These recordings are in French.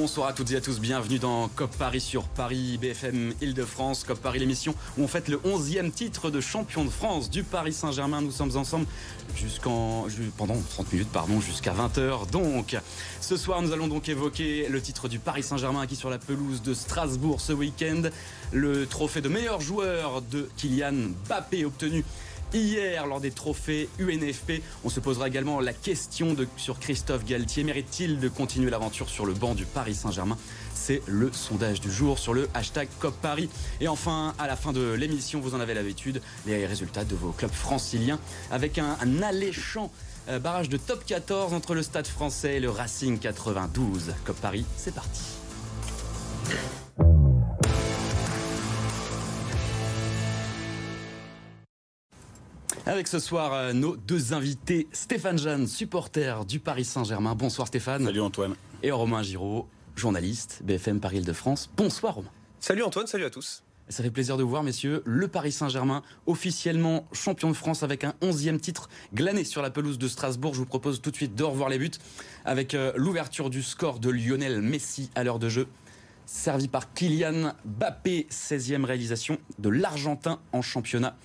Bonsoir à toutes et à tous, bienvenue dans COP Paris sur Paris BFM Île-de-France. COP Paris, l'émission où on fête le 11e titre de champion de France du Paris Saint-Germain. Nous sommes ensemble jusqu'en pendant 30 minutes pardon jusqu'à 20h. Donc ce soir nous allons donc évoquer le titre du Paris Saint-Germain acquis sur la pelouse de Strasbourg ce week-end, le trophée de meilleur joueur de Kylian Mbappé obtenu hier lors des trophées UNFP. On se posera également la question sur Christophe Galtier. Mérite-t-il de continuer l'aventure sur le banc du Paris Saint-Germain? C'est le sondage du jour sur le hashtag COP Paris. Et enfin, à la fin de l'émission, vous en avez l'habitude, les résultats de vos clubs franciliens avec un, un alléchant euh, barrage de top 14 entre le Stade français et le Racing 92. COP Paris, c'est parti. Avec ce soir euh, nos deux invités, Stéphane Jeanne, supporter du Paris Saint-Germain. Bonsoir Stéphane. Salut Antoine. Et Romain Giraud, journaliste BFM Paris Île-de-France. Bonsoir Romain. Salut Antoine, salut à tous. Ça fait plaisir de vous voir, messieurs. Le Paris Saint-Germain, officiellement champion de France avec un 11e titre glané sur la pelouse de Strasbourg. Je vous propose tout de suite de revoir les buts avec euh, l'ouverture du score de Lionel Messi à l'heure de jeu. Servi par Kylian Mbappé, 16e réalisation de l'Argentin en championnat.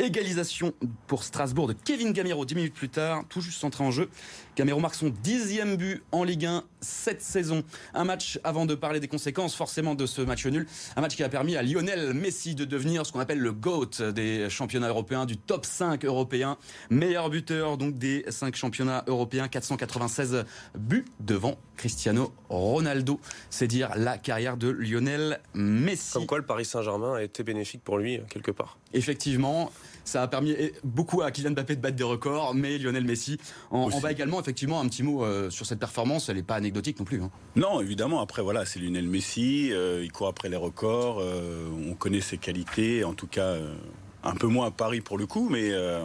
Égalisation pour Strasbourg de Kevin Gamero 10 minutes plus tard, tout juste entré en jeu. Gamero marque son dixième but en Ligue 1 cette saison. Un match, avant de parler des conséquences forcément de ce match nul, un match qui a permis à Lionel Messi de devenir ce qu'on appelle le GOAT des championnats européens, du top 5 européen. Meilleur buteur donc des 5 championnats européens, 496 buts devant Cristiano Ronaldo. C'est dire la carrière de Lionel Messi. Comme quoi le Paris Saint-Germain a été bénéfique pour lui quelque part. Effectivement, ça a permis beaucoup à Kylian Mbappé de battre des records, mais Lionel Messi en, en bat également. Effectivement, un petit mot euh, sur cette performance, elle n'est pas anecdotique non plus. Hein. Non, évidemment. Après, voilà, c'est Lionel Messi. Euh, il court après les records. Euh, on connaît ses qualités. En tout cas, euh, un peu moins à Paris pour le coup, mais euh,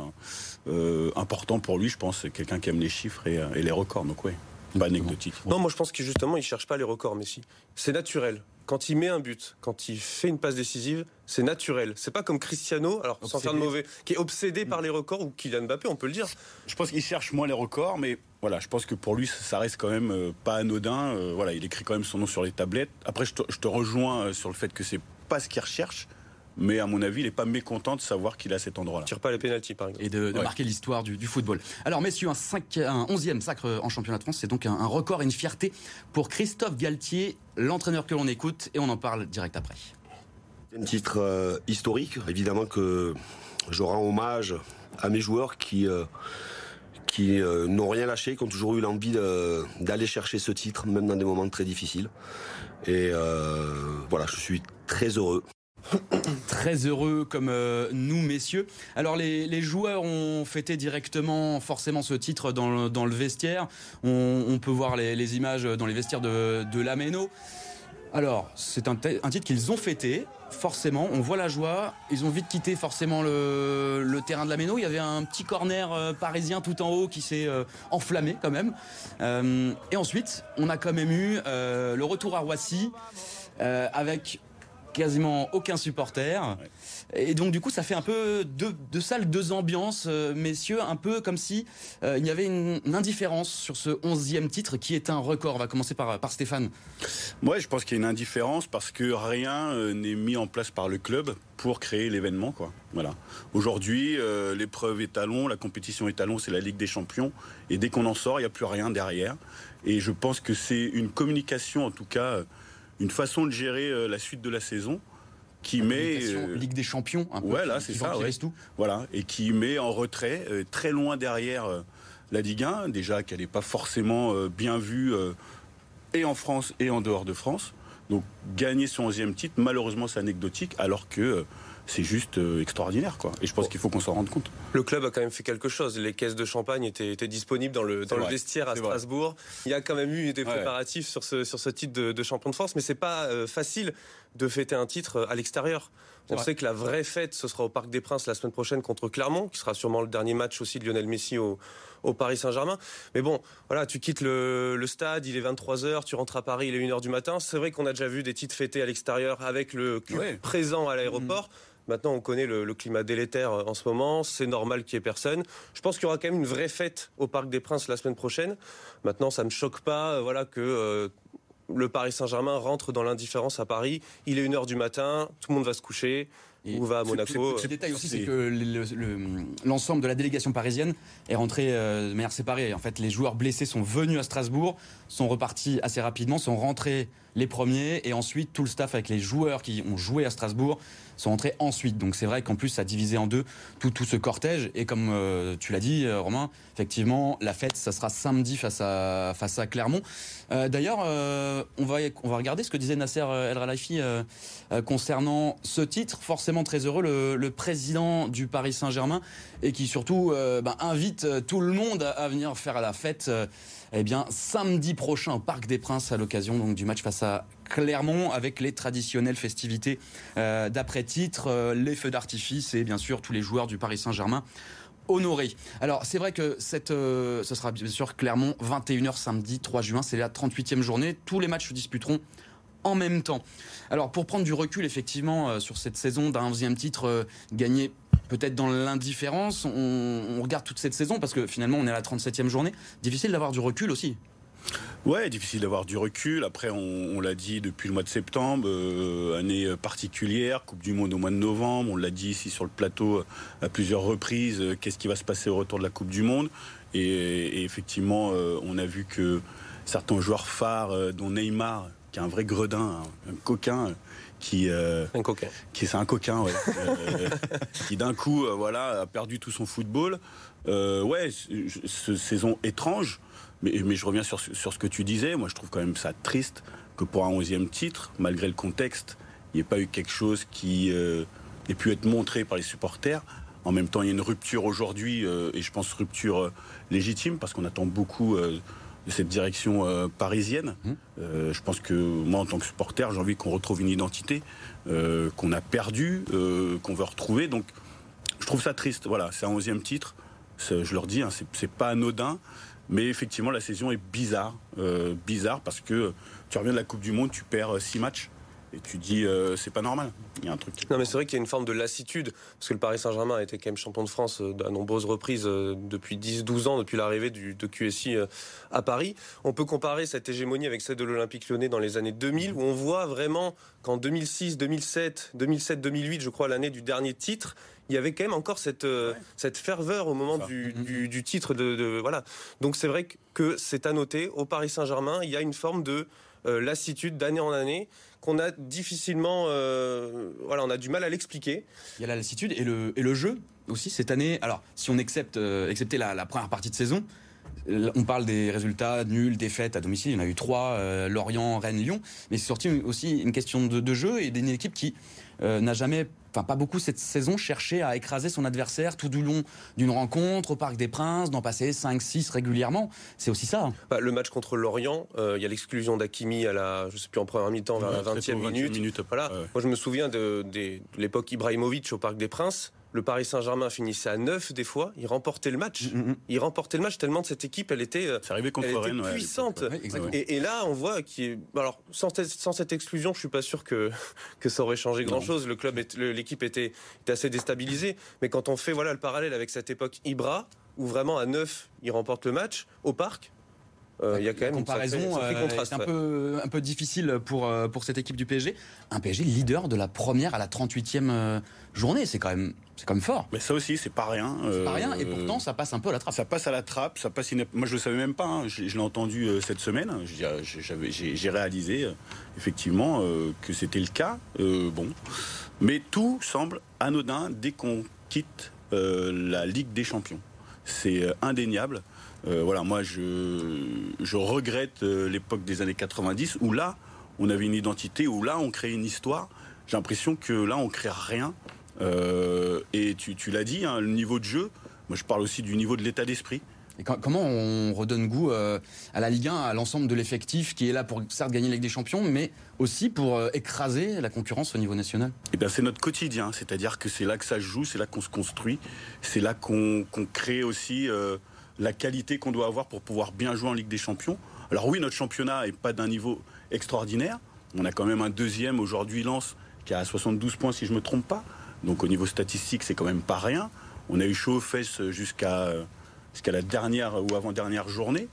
euh, important pour lui, je pense. C'est quelqu'un qui aime les chiffres et, et les records. Donc, oui, pas anecdotique. Non, moi je pense que justement, il cherche pas les records, Messi. C'est naturel. Quand il met un but, quand il fait une passe décisive, c'est naturel. C'est pas comme Cristiano, alors sans faire de mauvais, qui est obsédé par les records ou Kylian Mbappé, on peut le dire. Je pense qu'il cherche moins les records, mais voilà, je pense que pour lui, ça reste quand même euh, pas anodin. Euh, voilà, il écrit quand même son nom sur les tablettes. Après, je te, je te rejoins euh, sur le fait que c'est pas ce qu'il recherche, mais à mon avis, il est pas mécontent de savoir qu'il a cet endroit-là. Il tire pas les pénalties, par exemple. et de, de Ouais. marquer l'histoire du, du football. Alors messieurs, un, cinq- un 11e sacre en championnat de France, c'est donc un, un record et une fierté pour Christophe Galtier, l'entraîneur que l'on écoute, et on en parle direct après. Un titre euh, historique, évidemment que je rends hommage à mes joueurs qui, euh, qui euh, n'ont rien lâché, qui ont toujours eu l'envie d'aller chercher ce titre, même dans des moments très difficiles. Et euh, voilà, je suis très heureux. Très heureux comme euh, nous, messieurs. Alors, les, joueurs ont fêté directement, forcément, ce titre dans le, vestiaire. On, peut voir les, images dans les vestiaires de, de Lameno. Alors, c'est un, titre qu'ils ont fêté, forcément. On voit la joie. Ils ont vite quitté, forcément, le, terrain de Lameno. Il y avait un petit corner euh, parisien tout en haut qui s'est euh, enflammé, quand même. Et ensuite, on a quand même eu le retour à Roissy avec quasiment aucun supporter. Et donc du coup, ça fait un peu deux, deux salles, deux ambiances, euh, messieurs, un peu comme si euh, il y avait une, une indifférence sur ce onzième titre qui est un record. On va commencer par, par Stéphane. Moi, je pense qu'il y a une indifférence parce que rien euh, n'est mis en place par le club pour créer l'événement. Quoi. Voilà. Aujourd'hui, l'épreuve étalon, la compétition étalon, c'est la Ligue des Champions. Et dès qu'on en sort, il n'y a plus rien derrière. Et je pense que c'est une communication, en tout cas, une façon de gérer euh, la suite de la saison qui met. Euh, Ligue des Champions, un peu. ouais, là, c'est ça, ouais. tout. Voilà, et qui met en retrait, euh, très loin derrière euh, la Ligue 1, déjà qu'elle n'est pas forcément bien vue et en France et en dehors de France. Donc gagner son 11e titre, malheureusement, c'est anecdotique, alors que c'est juste euh, extraordinaire. Quoi. Et je pense qu'il faut qu'on s'en rende compte. Le club a quand même fait quelque chose. Les caisses de champagne étaient, étaient disponibles dans le, dans le vestiaire à vrai. Strasbourg. Il y a quand même eu des Ouais. préparatifs sur ce, sur ce titre de, de champion de France, mais c'est pas euh, facile de fêter un titre à l'extérieur. On sait que la vraie fête, ce sera au Parc des Princes la semaine prochaine contre Clermont, qui sera sûrement le dernier match aussi de Lionel Messi au, au Paris Saint-Germain. Mais bon, voilà, tu quittes le, le stade, il est 23h, tu rentres à Paris, il est 1h du matin. C'est vrai qu'on a déjà vu des titres fêtés à l'extérieur avec le Ouais. présent à l'aéroport. Maintenant, on connaît le, le climat délétère euh, en ce moment. C'est normal qu'il n'y ait personne. Je pense qu'il y aura quand même une vraie fête au Parc des Princes la semaine prochaine. Maintenant, ça me choque pas, euh, voilà, que euh, le Paris Saint-Germain rentre dans l'indifférence à Paris. Il est 1h du matin, tout le monde va se coucher. Et Ou va à Monaco. Ce détail aussi, c'est que le- le- l'ensemble de la délégation parisienne est rentré euh, de manière séparée. En fait, les joueurs blessés sont venus à Strasbourg, sont repartis assez rapidement, sont rentrés les premiers, et ensuite tout le staff avec les joueurs qui ont joué à Strasbourg sont rentrés ensuite. Donc c'est vrai qu'en plus, ça divisé en deux tout, tout ce cortège. Et comme euh, tu l'as dit, euh, Romain, effectivement, la fête, ça sera samedi face à, face à Clermont. Euh, D'ailleurs, on, va, on va regarder ce que disait Nasser El euh, concernant ce titre. Forcément très heureux, le, président du Paris Saint-Germain, et qui surtout ben, invite tout le monde à venir faire la fête. Eh bien, samedi prochain au Parc des Princes à l'occasion du match face à Clermont avec les traditionnelles festivités euh, d'après-titre, euh, les feux d'artifice et bien sûr tous les joueurs du Paris Saint-Germain honorés. Alors c'est vrai que euh, ce sera bien sûr Clermont 21h samedi 3 juin, c'est la 38e journée. Tous les matchs se disputeront en même temps. Alors pour prendre du recul effectivement sur cette saison d'un 11e titre gagné peut-être dans l'indifférence, on, regarde toute cette saison parce que finalement on est à la 37e journée. Difficile d'avoir du recul aussi. Ouais, difficile d'avoir du recul. Après, on, l'a dit depuis le mois de septembre, euh, année particulière, Coupe du Monde au mois de novembre. On l'a dit ici sur le plateau euh, à plusieurs reprises. euh, Qu'est-ce qui va se passer au retour de la Coupe du Monde et, effectivement, euh, on a vu que certains joueurs phares, euh, dont Neymar, qui est un vrai gredin, un, un coquin, euh, qui euh, Un coquin. qui c'est un coquin, ouais, euh, qui d'un coup, euh, voilà, a perdu tout son football. Ouais, ce, saison étrange, mais, mais je reviens sur, ce- sur ce que tu disais. Moi, je trouve quand même ça triste que pour un 11e titre, malgré le contexte, il n'y ait pas eu quelque chose qui ait pu être montré par les supporters. En même temps, il y a une rupture aujourd'hui, et je pense rupture légitime, parce qu'on attend beaucoup de cette direction euh, parisienne. Mmh. Euh, je pense que moi, en tant que supporter, j'ai envie qu'on retrouve une identité euh, qu'on a perdue, qu'on veut retrouver. Donc, je trouve ça triste. Voilà, c'est un 11e titre. Je leur dis, hein, c'est- pas anodin. Mais effectivement, la saison est bizarre. Bizarre parce que tu reviens de la Coupe du Monde, tu perds 6 matchs. Et tu dis, euh, c'est pas normal. Il y a un truc. Non, mais c'est vrai qu'il y a une forme de lassitude, parce que le Paris Saint-Germain a été quand même champion de France euh, à nombreuses reprises euh, depuis 10-12 ans, depuis l'arrivée de QSI à Paris. On peut comparer cette hégémonie avec celle de l'Olympique lyonnais dans les années 2000, où on voit vraiment qu'en 2006, 2007, 2007, 2008, je crois, l'année du dernier titre, il y avait quand même encore cette, Ouais. cette ferveur au moment Ça. du, du- du titre. De, de- voilà. Donc c'est vrai que c'est à noter, au Paris Saint-Germain, il y a une forme de lassitude d'année en année qu'on a difficilement, euh, voilà, on a du mal à l'expliquer. Il y a la lassitude et le, et le jeu aussi cette année. Alors, si on accepte, euh, acceptait la, première partie de saison, euh, on parle des résultats nuls, défaites à domicile. Il y en a eu trois euh, Lorient, Rennes, Lyon. Mais c'est surtout aussi une question de, de jeu et d'une équipe qui euh, n'a jamais, enfin pas beaucoup cette saison, cherché à écraser son adversaire tout du long d'une rencontre au Parc des Princes, d'en passer 5-6 régulièrement. C'est aussi ça. hein. Bah, le match contre l'Orient, euh, il y a l'exclusion d'Akimi à la, je sais plus en première mi-temps vers la Ouais, très 20e tôt, minute. 20e minute. Voilà. Ouais. Moi, je me souviens de l'époque Ibrahimovic au Parc des Princes. Le Paris Saint-Germain finissait à 9 des fois. Il remportait le match. Mm, mm. Il remportait le match tellement de cette équipe, elle était, euh, C'est arrivé contre elle était Rennes. ouais, à l'époque, puissante. ouais. Et, et là, on voit qu'il est. Alors, sans, cette- sans cette exclusion, je suis pas sûr que, que ça aurait changé grand chose. Le club, l'équipe était, était assez déstabilisée. Mais quand on fait voilà, le parallèle avec cette époque Ibra, où vraiment à 9, il remporte le match au parc, euh, il y a quand même une sacrée- comparaison euh, contraste, est un peu, un peu difficile pour, euh, pour cette équipe du PSG. Un PSG leader de la première à la 38e euh, journée, c'est quand, même- c'est quand même fort. Mais ça aussi, c'est pas rien. C'est pas Euh, rien, et pourtant ça passe un peu à la trappe. Ça passe à la trappe, ça passe. ina- Moi, je le savais même pas. hein. Je, je l'ai entendu euh, cette semaine. J'ai- j'avais- J'ai réalisé euh, effectivement euh, que c'était le cas. Euh, bon, mais tout semble anodin dès qu'on quitte euh, la Ligue des Champions. C'est euh, indéniable. Euh, voilà, moi, je, je regrette euh, l'époque des années 90 où là, on avait une identité, où là, on créait une histoire. J'ai l'impression que là, on crée rien. Euh, et tu, tu l'as dit, hein, le niveau de jeu. Moi, je parle aussi du niveau de l'état d'esprit. Et comment on redonne goût à la Ligue 1, à l'ensemble de l'effectif qui est là pour certes gagner la Ligue des Champions, mais aussi pour écraser la concurrence au niveau national? Eh bien, c'est notre quotidien, c'est-à-dire que c'est là que ça se joue, c'est là qu'on se construit, c'est là qu'on crée aussi euh, la qualité qu'on doit avoir pour pouvoir bien jouer en Ligue des Champions. Alors oui, notre championnat n'est pas d'un niveau extraordinaire. On a quand même un deuxième aujourd'hui, Lens, qui a 72 points si je ne me trompe pas. Donc au niveau statistique, c'est quand même pas rien. On a eu chaud aux fesses jusqu'à jusqu'à la dernière ou avant-dernière journée.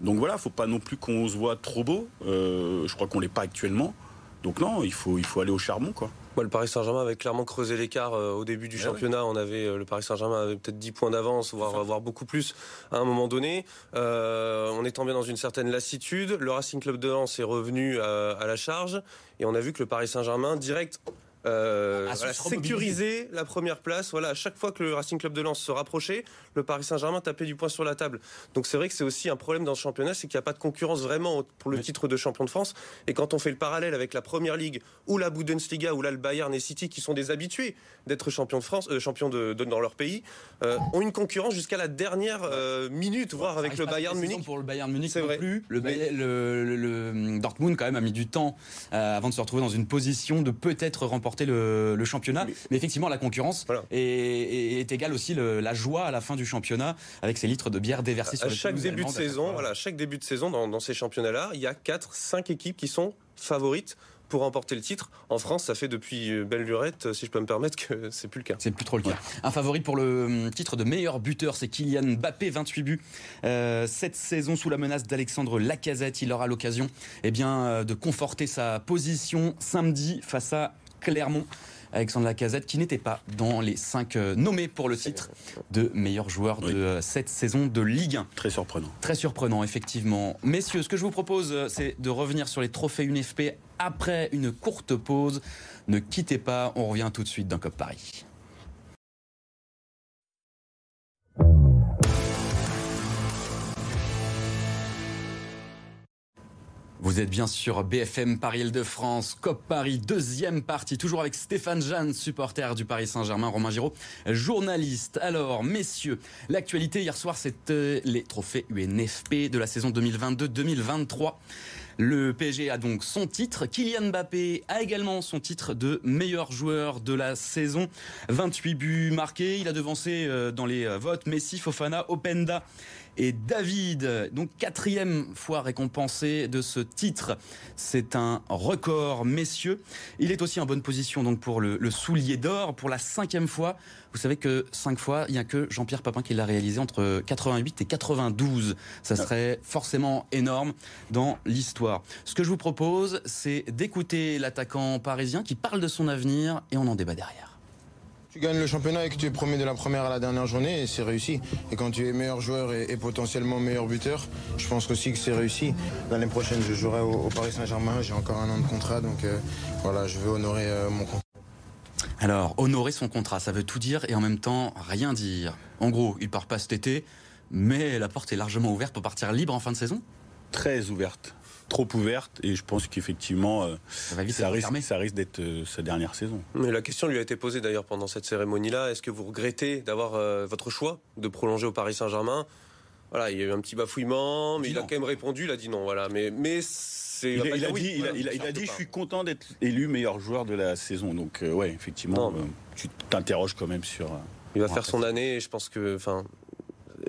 Donc voilà, faut pas non plus qu'on se voit trop beau. je crois qu'on l'est pas actuellement. Donc non, il faut, il faut aller au charbon, quoi. le Paris Saint-Germain avait clairement creusé l'écart au début du eh championnat. On avait le Paris Saint-Germain avait peut-être 10 points d'avance, voire, voire beaucoup plus à un moment donné. on est tombé dans une certaine lassitude. Le Racing Club de Lens est revenu à la charge et on a vu que le Paris Saint-Germain direct euh, sécuriser la première place. Voilà, à chaque fois que le Racing Club de Lens se rapprochait, le Paris Saint-Germain tapait du poing sur la table. Donc c'est vrai que c'est aussi un problème dans ce championnat, c'est qu'il n'y a pas de concurrence vraiment pour le titre de champion de France. Et quand on fait le parallèle avec la Première Ligue ou la Bundesliga ou là le Bayern et City, qui sont des habitués d'être champions de France, euh, champions de, dans leur pays, euh, ont une concurrence jusqu'à la dernière euh, minute, voire avec le Bayern Munich. Pour le Bayern Munich, c'est vrai. Plus. Le, le, Dortmund quand même a mis du temps avant de se retrouver dans une position de peut-être remporter le, championnat. Mais, effectivement, la concurrence est, égale aussi la joie à la fin du championnat avec ces litres de bière déversés sur à chaque début de saison. Voilà, chaque début de saison dans, dans ces championnats-là, il y a 4-5 équipes qui sont favorites pour remporter le titre. En France, ça fait depuis euh, belle lurette, si je peux me permettre, que c'est plus le cas. C'est plus trop le cas. Un favori pour le hum, titre de meilleur buteur, c'est Kylian Mbappé, 28 buts. Euh, cette saison sous la menace d'Alexandre Lacazette, il aura l'occasion eh bien, euh, de conforter sa position samedi face à Clermont. Alexandre Lacazette, qui n'était pas dans les cinq euh, nommés pour le titre de meilleur joueur de euh, cette saison de Ligue 1. Très surprenant. Très surprenant, effectivement. Messieurs, ce que je vous propose, euh, c'est de revenir sur les trophées UNFP après une courte pause. Ne quittez pas, on revient tout de suite dans COP Paris. Vous êtes bien sûr BFM Paris Île-de-France, COP Paris, deuxième partie, toujours avec Stéphane Jeanne, supporter du Paris Saint-Germain, Romain Giraud, journaliste. Alors, messieurs, l'actualité hier soir, c'était les trophées UNFP de la saison 2022-2023. Le PSG a donc son titre. Kylian Mbappé a également son titre de meilleur joueur de la saison. 28 buts marqués. Il a devancé euh, dans les euh, votes Messi, Fofana, Openda et David, donc quatrième fois récompensé de ce titre. C'est un record, messieurs. Il est aussi en bonne position donc pour le, soulier d'or pour la cinquième fois. Vous savez que cinq fois, il n'y a que Jean-Pierre Papin qui l'a réalisé entre 88 et 92. Ça serait forcément énorme dans l'histoire. Ce que je vous propose, c'est d'écouter l'attaquant parisien qui parle de son avenir et on en débat derrière. Tu gagnes le championnat et que tu es premier de la première à la dernière journée, et c'est réussi. Et quand tu es meilleur joueur et, potentiellement meilleur buteur, je pense aussi que c'est réussi. L'année prochaine, je jouerai au, Paris Saint-Germain. J'ai encore un an de contrat, donc euh, voilà, je veux honorer euh, mon contrat. Alors, honorer son contrat, ça veut tout dire et en même temps rien dire. En gros, il part pas cet été, mais la porte est largement ouverte pour partir libre en fin de saison? Très ouverte trop ouverte et je pense qu'effectivement euh, ça, risque, d'être euh, sa dernière saison. Mais la question lui a été posée d'ailleurs pendant cette cérémonie-là. Est-ce que vous regrettez d'avoir euh, votre choix de prolonger au Paris Saint-Germain? Voilà, il y a eu un petit bafouillement, mais il, a quand même répondu. Il a dit non. Voilà, mais mais il, a, dit, il, a, dit, je suis content d'être élu meilleur joueur de la saison. Donc ouais, effectivement, tu t'interroges quand même sur. il va faire son année. Et je pense que, enfin,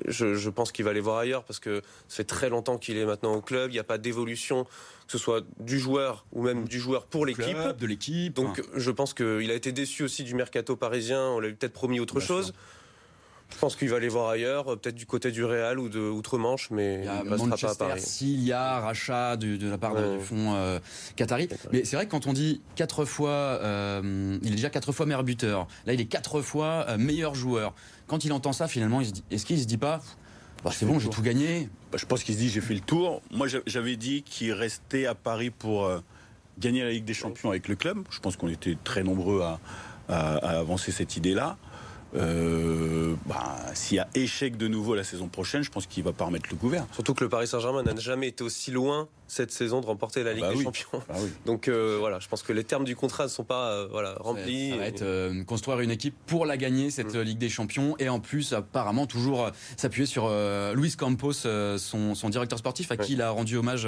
je, pense qu'il va aller voir ailleurs parce que ça fait très longtemps qu'il est maintenant au club. Il n'y a pas d'évolution, que ce soit du joueur ou même du joueur pour l'équipe. De l'équipe. Donc je pense qu'il a été déçu aussi du mercato parisien. On lui a peut-être promis autre chose. Je pense qu'il va aller voir ailleurs, peut-être du côté du Real ou de Outre-Manche, mais il, y a pas à Paris. S'il y a rachat de, la part du fonds euh, Qatari. Mais c'est vrai que quand on dit quatre fois, euh, il est déjà quatre fois meilleur buteur. Là, il est quatre fois euh, meilleur joueur. Quand il entend ça, finalement, est-ce qu'il se dit pas bah, c'est bon, j'ai tout gagné bah, Je pense qu'il se dit j'ai fait le tour. Moi, j'avais dit qu'il restait à Paris pour gagner la Ligue des Champions avec le club. Je pense qu'on était très nombreux à avancer cette idée-là. Euh, bah, s'il y a échec de nouveau la saison prochaine, je pense qu'il va pas remettre le couvert. Surtout que le Paris Saint-Germain n'a jamais été aussi loin cette saison de remporter la ah Ligue bah des Champions. Ah Donc euh, voilà, je pense que les termes du contrat ne sont pas euh, voilà, remplis. Ça, va être construire une équipe pour la gagner, cette mm. Ligue des Champions, et en plus apparemment toujours s'appuyer sur Luis Campos, son, son, directeur sportif, à qui il a rendu hommage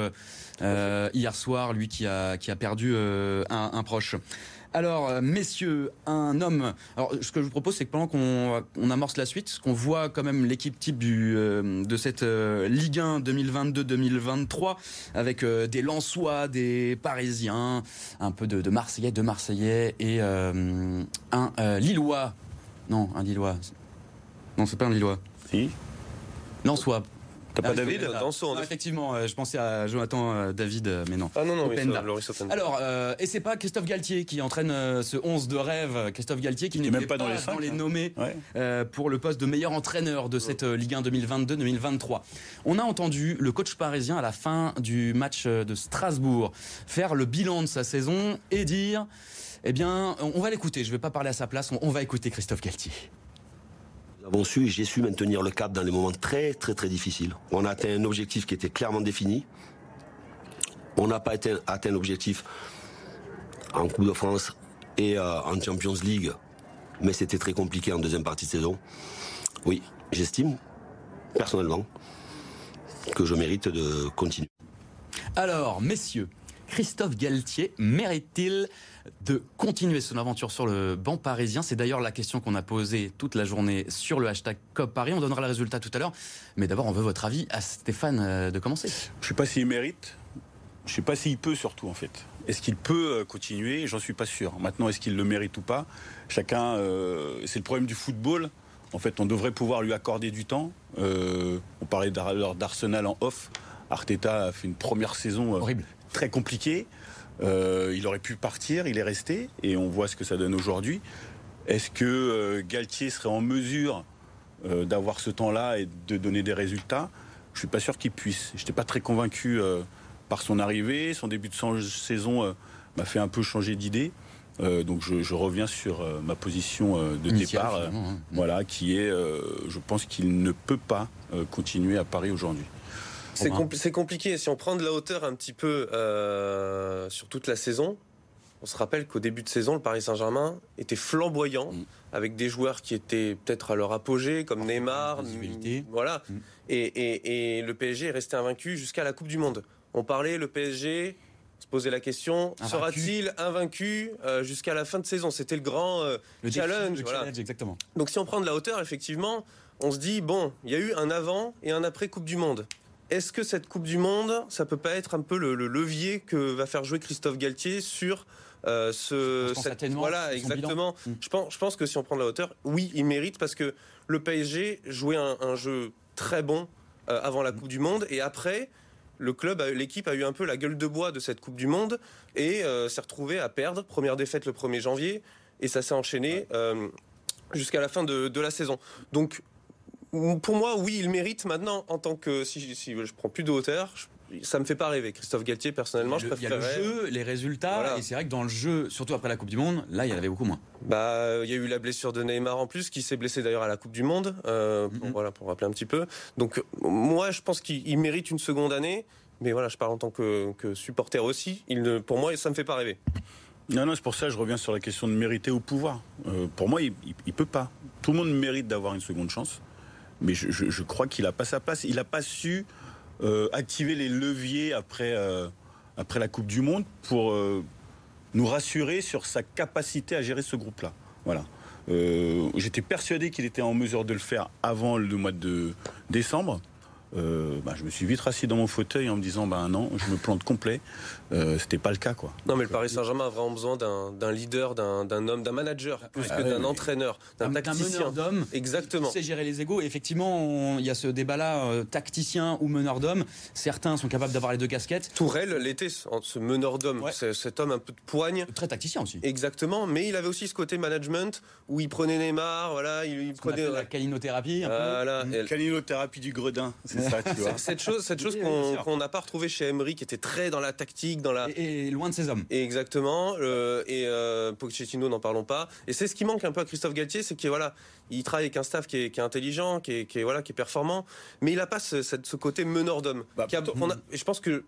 hier soir, lui qui a, qui a perdu un, un proche. Alors, euh, messieurs, un homme. Alors, ce que je vous propose, c'est que pendant qu'on amorce la suite, qu'on voit quand même l'équipe type du, euh, de cette euh, Ligue 1 2022-2023, avec des Lensois, des Parisiens, un peu de, Marseillais, de Marseillais et un Lillois. Non, un Lillois. Non, c'est pas un Lillois. Si. Lensois. T'as pas Ah, David je- Danso, en Ah, effet. Effectivement, euh, je pensais à Jonathan euh, David, euh, mais non. Ah non, non, oui, Openda. c'est Loris Openda. Alors, euh, et c'est pas Christophe Galtier qui entraîne euh, ce 11 de rêve. Christophe Galtier qui Qui est n'était même pas dans les cinq, hein. nommés Ouais. euh, pour le poste de meilleur entraîneur de cette euh, Ligue 1 2022-2023. On a entendu le coach parisien à la fin du match de Strasbourg faire le bilan de sa saison et dire, eh bien, on on va l'écouter. Je vais pas parler à sa place. On, on va écouter Christophe Galtier. Nous avons su et j'ai su maintenir le cap dans les moments très très très difficiles. On a atteint un objectif qui était clairement défini. On n'a pas atteint, l'objectif en Coupe de France et euh, en Champions League, mais c'était très compliqué en deuxième partie de saison. Oui, j'estime personnellement que je mérite de continuer. Alors, messieurs, Christophe Galtier mérite-t-il de continuer son aventure sur le banc parisien? C'est d'ailleurs la question qu'on a posée toute la journée sur le hashtag COP Paris. On donnera le résultat tout à l'heure. Mais d'abord, on veut votre avis à Stéphane euh, de commencer. Je sais pas s'il mérite. Je sais pas s'il peut surtout en fait. Est-ce qu'il peut euh, continuer? J'en suis pas sûr. Maintenant, est-ce qu'il le mérite ou pas? Chacun. euh, c'est le problème du football. En fait, on devrait pouvoir lui accorder du temps. Euh, on parlait d'ar- d'Arsenal en off. Arteta a fait une première saison Horrible. Très compliquée. Euh, il aurait pu partir, il est resté, et on voit ce que ça donne aujourd'hui. Est-ce que euh, Galtier serait en mesure euh, d'avoir ce temps-là et de donner des résultats? Je suis pas sûr qu'il puisse. Je n'étais pas très convaincu par son arrivée. Son début de saison m'a fait un peu changer d'idée. Donc je, je reviens sur ma position de Initial, départ, hein. voilà, qui est, je pense qu'il ne peut pas continuer à Paris aujourd'hui. C'est compliqué. Si on prend de la hauteur un petit peu euh, sur toute la saison, on se rappelle qu'au début de saison, le Paris Saint-Germain était flamboyant, Mm. avec des joueurs qui étaient peut-être à leur apogée, comme Neymar. mm, Voilà. Mm. Et, et- et le PSG est resté invaincu jusqu'à la Coupe du Monde. On parlait, le PSG se posait la question sera-t-il invaincu euh, jusqu'à la fin de saison? C'était le grand euh, Le challenge. le voilà. challenge, exactement. Donc si on prend de la hauteur, effectivement, on se dit, bon, il y a eu un avant et un après Coupe du Monde. Est-ce que cette Coupe du Monde, ça peut pas être un peu le, le levier que va faire jouer Christophe Galtier sur euh, ce... Atténuante, voilà, exactement. bilan. Mm. Je, pense, je pense que si on prend de la hauteur, oui, il mérite parce que le PSG jouait un, un jeu très bon euh, avant la Coupe du Monde et après... Le club, a- l'équipe a eu un peu la gueule de bois de cette Coupe du Monde et euh, s'est retrouvé à perdre. Première défaite le 1er janvier et ça s'est enchaîné euh, jusqu'à la fin de, de la saison. Donc, pour moi, oui, il mérite maintenant en tant que. Si, si je prends plus de hauteur, je- ça me fait pas rêver. Christophe Galtier, personnellement, je Le- il y a le jeu, les résultats, Voilà. et c'est vrai que dans le jeu, surtout après la Coupe du Monde, là, il y en avait beaucoup moins. Bah, il y a eu la blessure de Neymar en plus, qui s'est blessé d'ailleurs à la Coupe du Monde, euh, pour, Mhm. voilà, pour rappeler un petit peu. Donc, moi, je pense qu'il il mérite une seconde année, mais voilà, je parle en tant que, que supporter aussi. Il ne, pour moi, ça me fait pas rêver. Non, non, c'est pour ça que je reviens sur la question de mériter au pouvoir. Euh, pour moi, il, il, il peut pas. Tout le monde mérite d'avoir une seconde chance, mais je, crois qu'il a pas sa place. Il n'a pas su euh, activer les leviers après, euh, après la Coupe du Monde pour euh, nous rassurer sur sa capacité à gérer ce groupe-là. Voilà. J'étais persuadé qu'il était en mesure de le faire avant le mois de décembre. Euh, bah, je me suis vite rassis dans mon fauteuil en me disant bah non, je me plante complet. Euh, C'était pas le cas quoi. Non, mais le Paris Saint-Germain a vraiment besoin d'un leader, d'un homme, d'un manager, plus Ah que d'un entraîneur, d'un tacticien. meneur d'hommes. Exactement. Qui sait gérer les égaux. Effectivement, il y a ce débat-là, euh, tacticien ou meneur d'hommes. Certains sont capables d'avoir les deux casquettes. Tourelle l'était, ce ce meneur d'homme, Ouais. c'est- cet homme un peu de poigne. Très tacticien aussi. Exactement, mais il avait aussi ce côté management où il prenait Neymar, voilà, il, prenait. la calinothérapie. un peu. Voilà. Mm. Et Caninothérapie du gredin, c'est ça, tu vois. Cette chose, cette chose qu'on n'a pas retrouvée chez Emery, qui était très dans la tactique, dans la. Et, et loin de ses hommes. Et Exactement. euh, et euh, Pochettino, n'en parlons pas. Et c'est ce qui manque un peu à Christophe Galtier, c'est qu'il voilà, il travaille avec un staff qui est, qui est intelligent, qui est, qui est, voilà, qui est performant, mais il n'a pas ce, cette- ce côté meneur d'homme. Bah, a- on a- je pense que,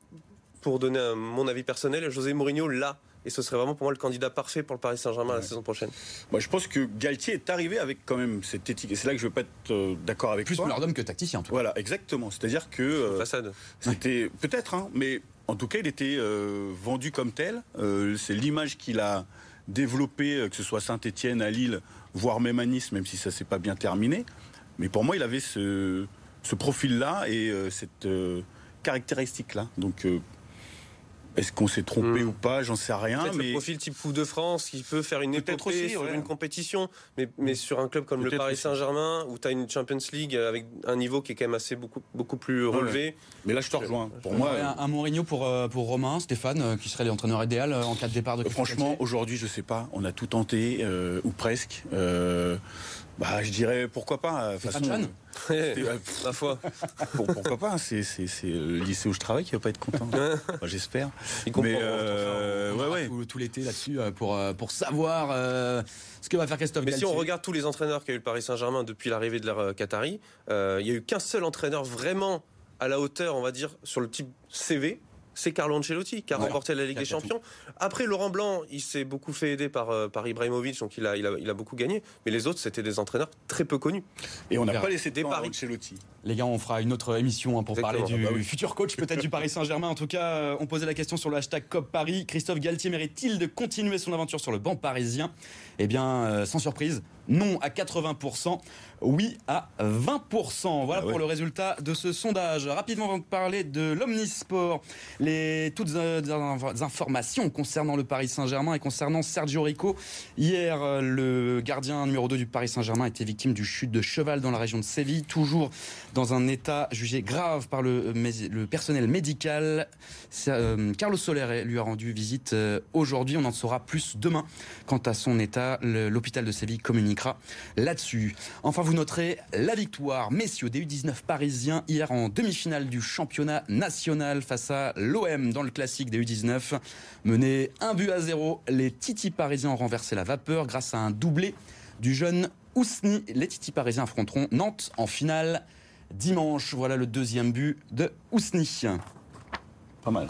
pour donner un- mon avis personnel, José Mourinho l'a. Et ce serait vraiment pour moi le candidat parfait pour le Paris Saint-Germain la saison prochaine. Moi, je pense que Galtier est arrivé avec quand même cette éthique. Et c'est là que je ne veux pas être euh, d'accord avec Plus toi. meneur d'homme que tacticien, en tout cas. Voilà, exactement. C'est-à-dire que euh, Façade. c'était peut-être, hein, mais en tout cas, il était euh, vendu comme tel. Euh, c'est l'image qu'il a développée, euh, que ce soit Saint-Étienne, à Lille, voire même à Nice, même si ça s'est pas bien terminé. Mais pour moi, il avait ce, ce profil-là et euh, cette euh, caractéristique-là. Donc, euh, Est-ce qu'on s'est trompé Hmm. ou pas? J'en sais rien. Mais le profil type Coupe de France qui peut faire une épopée aussi, sur ouais. une compétition, mais, mais sur un club comme le Paris. Saint-Germain où tu as une Champions League avec un niveau qui est quand même assez beaucoup, beaucoup plus relevé. mais là, je te rejoins. Pour moi, un, un Mourinho pour, euh, pour Romain, Stéphane, euh, qui serait l'entraîneur idéal euh, en cas de départ de euh, franchement, aujourd'hui, je sais pas. On a tout tenté, euh, ou presque. Euh, bah, je dirais pourquoi pas. De façon, euh, Ma foi, pour- pourquoi pas C'est le lycée où je travaille qui va pas être content. Enfin, J'espère. il comprend. Mais euh, On ouais. Tout, tout l'été là-dessus euh, pour, euh, pour savoir euh, ce que va faire Christophe Mais si on regarde tous les entraîneurs qu'a eu le Paris Saint-Germain depuis l'arrivée de l'ère euh, Qatari, euh, il n'y a eu qu'un seul entraîneur vraiment à la hauteur, on va dire, sur le type CV. C'est Carlo Ancelotti qui a Ouais. remporté la Ligue des. Champions. Après, Laurent Blanc, il s'est beaucoup fait aider par, euh, par Ibrahimovic, donc il a, il, a, il a beaucoup gagné. Mais les autres, c'était des entraîneurs très peu connus. Et on n'a pas laissé des paris. Ancelotti. Les gars, on fera une autre émission hein, pour Exactement. parler du Ah bah oui. futur coach peut-être du Paris Saint-Germain. En tout cas, euh, on posait la question sur le hashtag COP Paris. Christophe Galtier mérite-t-il de continuer son aventure sur le banc parisien? Eh bien, euh, sans surprise, non à 80%, oui à 20%. Voilà Ah ouais. pour le résultat de ce sondage. Rapidement, on va parler de l'Omnisport. Les toutes euh, informations concernant le Paris Saint-Germain et concernant Sergio Rico. Hier, euh, le gardien numéro 2 du Paris Saint-Germain était victime du chute de cheval dans la région de Séville, toujours dans un état jugé grave par le, mé- le personnel médical. Euh, Carlos Soler lui a rendu visite euh, aujourd'hui. On en saura plus demain. Quant à son état, l'hôpital de Séville là-dessus. Enfin, vous noterez la victoire, messieurs, des U19 parisiens hier en demi-finale du championnat national face à l'OM dans le classique des U19. Mené un but à zéro, les Titi parisiens ont renversé la vapeur grâce à un doublé du jeune Ousni. Les Titi parisiens affronteront Nantes en finale dimanche. Voilà le deuxième but de Ousni. Pas mal.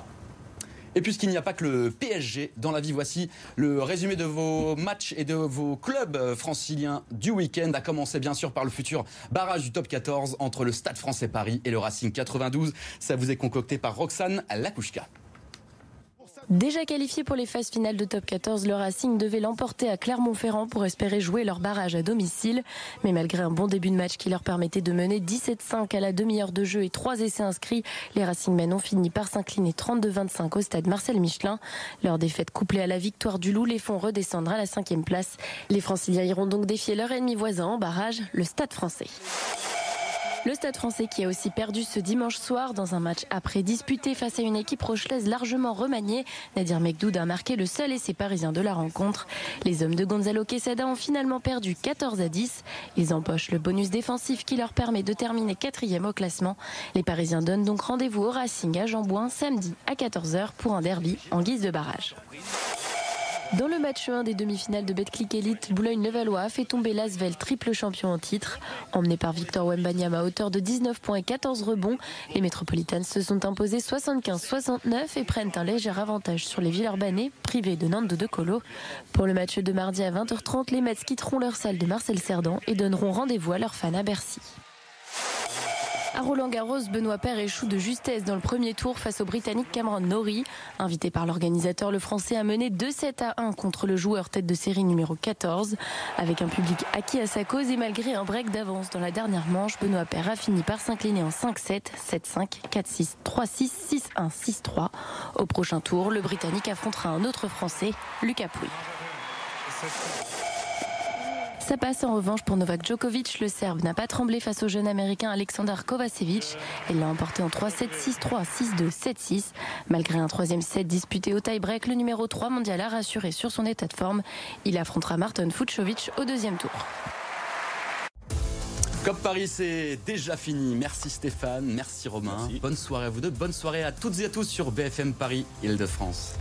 Et puisqu'il n'y a pas que le PSG dans la vie, voici le résumé de vos matchs et de vos clubs euh, franciliens du week-end. À commencer bien sûr par le futur barrage du top 14 entre le Stade français Paris et le Racing 92. Ça vous est concocté par Roxane Lakouchka. Déjà qualifié pour les phases finales de top 14, le Racing devait l'emporter à Clermont-Ferrand pour espérer jouer leur barrage à domicile. Mais malgré un bon début de match qui leur permettait de mener 17-5 à la demi-heure de jeu et trois essais inscrits, les Racingmen ont fini par s'incliner 32-25 au stade Marcel Michelin. Leur défaite couplée à la victoire du Loup les font redescendre à la cinquième place. Les Franciliens iront donc défier leur ennemi voisin en barrage, le stade français. Le Stade français qui a aussi perdu ce dimanche soir dans un match après disputé face à une équipe rochelaise largement remaniée. Nadir Mekdoud a marqué le seul essai parisien de la rencontre. Les hommes de Gonzalo Quesada ont finalement perdu 14 à 10. Ils empochent le bonus défensif qui leur permet de terminer quatrième au classement. Les Parisiens donnent donc rendez-vous au Racing à Jambouin samedi à 14h pour un derby en guise de barrage. Dans le match 1 des demi-finales de Betclic Elite, Boulogne-Levallois fait tomber l'Asvel, triple champion en titre. Emmené par Victor Wembanyam à hauteur de 19 points et 14 rebonds, les Métropolitanes se sont imposés 75-69 et prennent un léger avantage sur les Villeurbanais, privés de Nantes de De Colo. Pour le match de mardi à 20h30, les Mets quitteront leur salle de Marcel Cerdan et donneront rendez-vous à leurs fans à Bercy. À Roland Garros, Benoît Paire échoue de justesse dans le premier tour face au Britannique Cameron Norrie. Invité par l'organisateur, le Français a mené 2-7 à 1 contre le joueur tête de série numéro 14. Avec un public acquis à sa cause et malgré un break d'avance dans la dernière manche, Benoît Paire a fini par s'incliner en 5-7, 7-5, 4-6, 3-6, 6-1, 6-3. Au prochain tour, le Britannique affrontera un autre Français, Lucas Pouille. Ça passe en revanche pour Novak Djokovic. Le Serbe n'a pas tremblé face au jeune Américain Alexander Kovacevic. Il l'a emporté en 3-7, 6-3, 6-2, 7-6. Malgré un troisième set disputé au tie-break, le numéro 3 mondial a rassuré sur son état de forme. Il affrontera Martin Fucsovic au deuxième tour. COP Paris, c'est déjà fini. Merci Stéphane, merci Romain. Merci. Bonne soirée à vous deux, bonne soirée à toutes et à tous sur BFM Paris, Île-de-France.